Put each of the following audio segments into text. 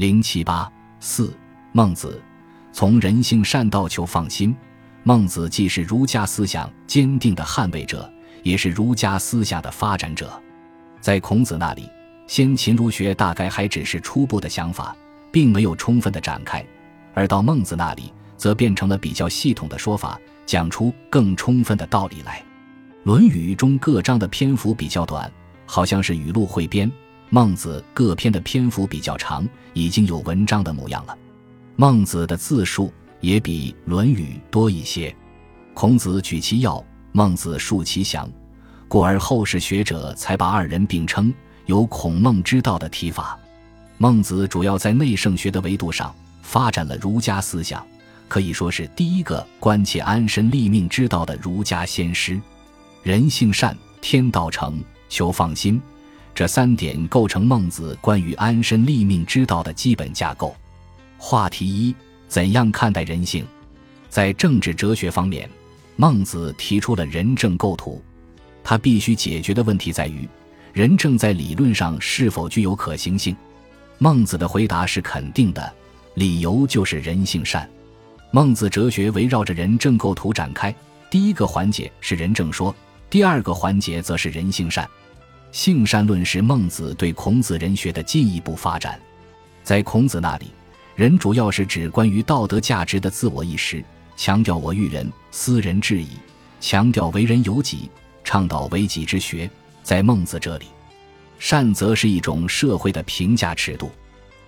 零七八四，孟子从人性善道求放心。孟子既是儒家思想坚定的捍卫者，也是儒家思想的发展者。在孔子那里，先秦儒学大概还只是初步的想法，并没有充分的展开；而到孟子那里，则变成了比较系统的说法，讲出更充分的道理来。《论语》中各章的篇幅比较短，好像是语录汇编；孟子各篇的篇幅比较长，已经有文章的模样了。孟子的字数。也比《论语》多一些。孔子举其要，孟子述其详，故而后世学者才把二人并称，有孔孟之道的提法。孟子主要在内圣学的维度上发展了儒家思想，可以说是第一个关切安身立命之道的儒家先师。人性善，天道诚，求放心，这三点构成孟子关于安身立命之道的基本架构。话题一。怎样看待人性？在政治哲学方面，孟子提出了仁政构图。他必须解决的问题在于，仁政在理论上是否具有可行性？孟子的回答是肯定的，理由就是人性善。孟子哲学围绕着仁政构图展开。第一个环节是仁政说，第二个环节则是人性善。性善论是孟子对孔子人学的进一步发展。在孔子那里。人主要是指关于道德价值的自我意识，强调我欲人，斯人至矣，强调为人有己，倡导为己之学。在孟子这里，善则是一种社会的评价尺度。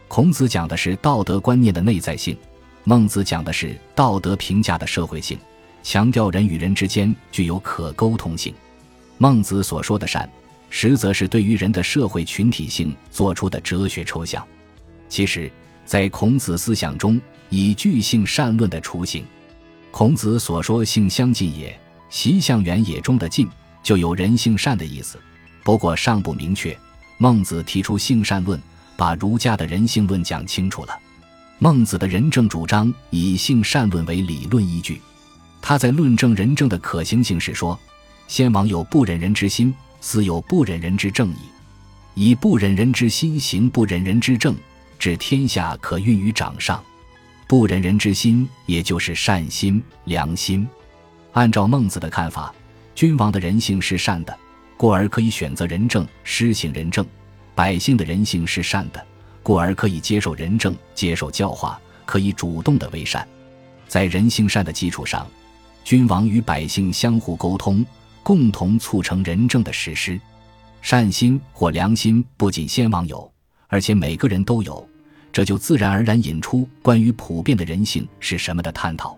孔子讲的是道德观念的内在性，孟子讲的是道德评价的社会性，强调人与人之间具有可沟通性。孟子所说的善，实则是对于人的社会群体性做出的哲学抽象。其实。在孔子思想中，以具性善论的雏形。孔子所说“性相近也，习相远也”中的“近”就有人性善的意思，不过尚不明确。孟子提出性善论，把儒家的人性论讲清楚了。孟子的仁政主张以性善论为理论依据。他在论证仁政的可行性时说：“先王有不忍人之心，斯有不忍人之正矣。以不忍人之心行不忍人之政。”治天下可运于掌上，不忍人之心，也就是善心、良心。按照孟子的看法，君王的人性是善的，故而可以选择仁政，施行仁政；百姓的人性是善的，故而可以接受仁政，接受教化，可以主动的为善。在人性善的基础上，君王与百姓相互沟通，共同促成仁政的实施。善心或良心不仅先王有，而且每个人都有。这就自然而然引出关于普遍的人性是什么的探讨。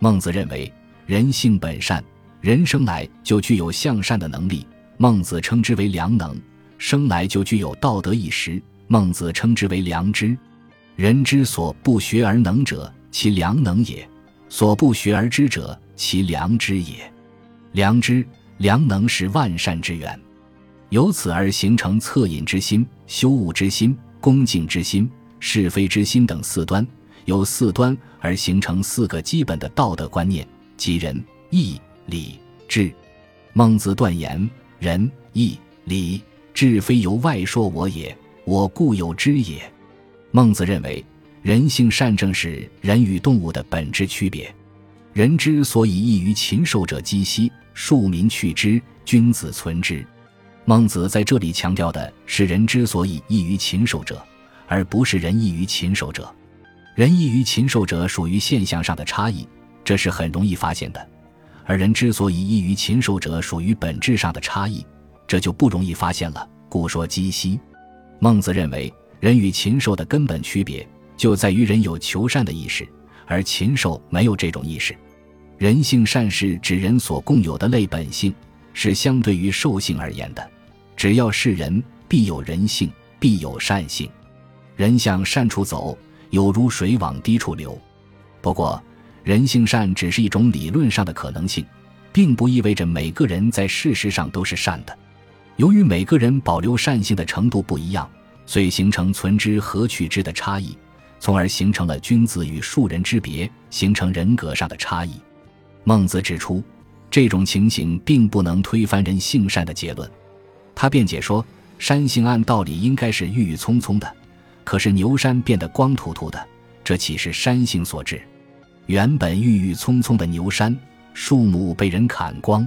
孟子认为人性本善，人生来就具有向善的能力，孟子称之为良能；生来就具有道德意识，孟子称之为良知。人之所不学而能者，其良能也；所不学而知者，其良知也。良知、良能是万善之源，由此而形成恻隐之心、羞恶之心、恭敬之心。是非之心等四端，由四端而形成四个基本的道德观念，即仁、义、礼、智。孟子断言：仁、义、礼、智非由外说我也，我固有之也。孟子认为，人性善正是人与动物的本质区别。人之所以异于禽兽者，积息；庶民去之，君子存之。孟子在这里强调的是人之所以异于禽兽者。而不是人异于禽兽者，人异于禽兽者属于现象上的差异，这是很容易发现的；而人之所以异于禽兽者，属于本质上的差异，这就不容易发现了。故说鸡西。孟子认为，人与禽兽的根本区别就在于人有求善的意识，而禽兽没有这种意识。人性善是指人所共有的类本性，是相对于兽性而言的。只要是人，必有人性，必有善性。人向善处走，有如水往低处流。不过，人性善只是一种理论上的可能性，并不意味着每个人在事实上都是善的。由于每个人保留善性的程度不一样，所以形成存之和取之的差异，从而形成了君子与庶人之别，形成人格上的差异。孟子指出，这种情形并不能推翻人性善的结论。他辩解说，山性按道理应该是郁郁葱葱的。可是牛山变得光秃秃的，这岂是山性所致？原本郁郁葱葱的牛山，树木被人砍光，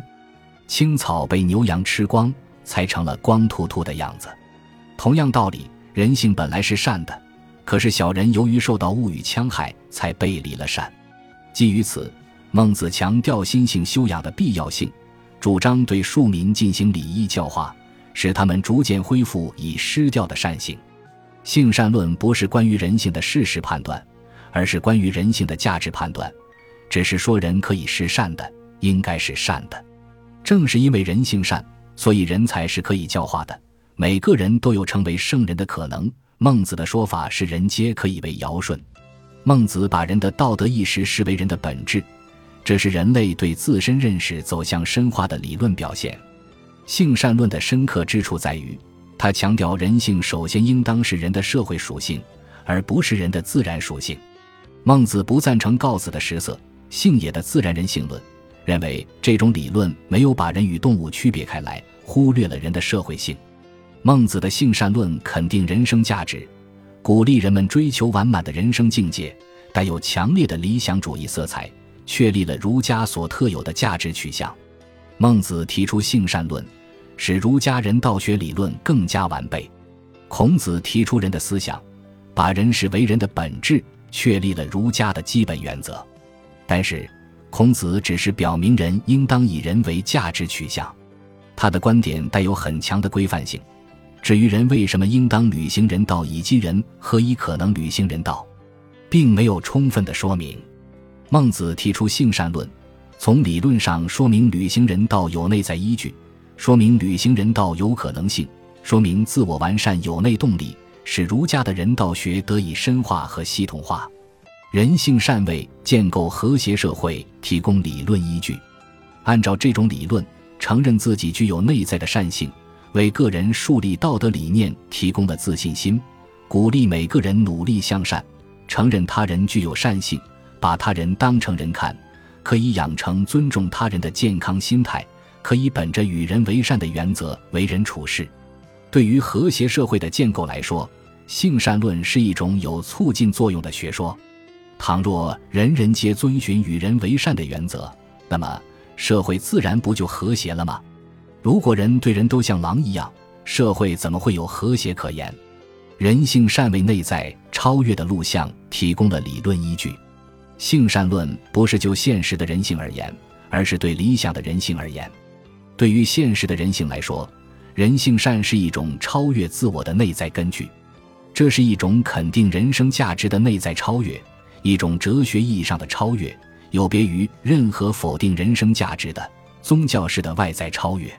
青草被牛羊吃光，才成了光秃秃的样子。同样道理，人性本来是善的，可是小人由于受到物欲戕害，才背离了善。基于此，孟子强调心性修养的必要性，主张对庶民进行礼义教化，使他们逐渐恢复已失掉的善性。性善论不是关于人性的事实判断。而是关于人性的价值判断，只是说人可以是善的，应该是善的。正是因为人性善，所以人才是可以教化的。每个人都有成为圣人的可能。孟子的说法是：人皆可以为尧舜。孟子把人的道德意识视为人的本质，这是人类对自身认识走向深化的理论表现。性善论的深刻之处在于，它强调人性首先应当是人的社会属性，而不是人的自然属性。孟子不赞成告子的食色性也的自然人性论，认为这种理论没有把人与动物区别开来，忽略了人的社会性。孟子的性善论肯定人生价值，鼓励人们追求完满的人生境界，带有强烈的理想主义色彩，确立了儒家所特有的价值取向。孟子提出性善论，使儒家人道学理论更加完备。孔子提出人的思想，把人视为人的本质。确立了儒家的基本原则，但是孔子只是表明人应当以人为价值取向，他的观点带有很强的规范性。至于人为什么应当履行人道，以及人何以可能履行人道，并没有充分的说明。孟子提出性善论，从理论上说明履行人道有内在依据，说明履行人道有可能性，说明自我完善有内动力。使儒家的人道学得以深化和系统化，人性善为建构和谐社会提供理论依据。按照这种理论，承认自己具有内在的善性，为个人树立道德理念提供了自信心，鼓励每个人努力向善。承认他人具有善性，把他人当成人看，可以养成尊重他人的健康心态，可以本着与人为善的原则为人处事。对于和谐社会的建构来说，性善论是一种有促进作用的学说。倘若人人皆遵循与人为善的原则，那么社会自然不就和谐了吗？如果人对人都像狼一样，社会怎么会有和谐可言？人性善为内在超越的路向提供了理论依据。性善论不是就现实的人性而言，而是对理想的人性而言。对于现实的人性来说，人性善是一种超越自我的内在根据。这是一种肯定人生价值的内在超越，一种哲学意义上的超越，有别于任何否定人生价值的宗教式的外在超越。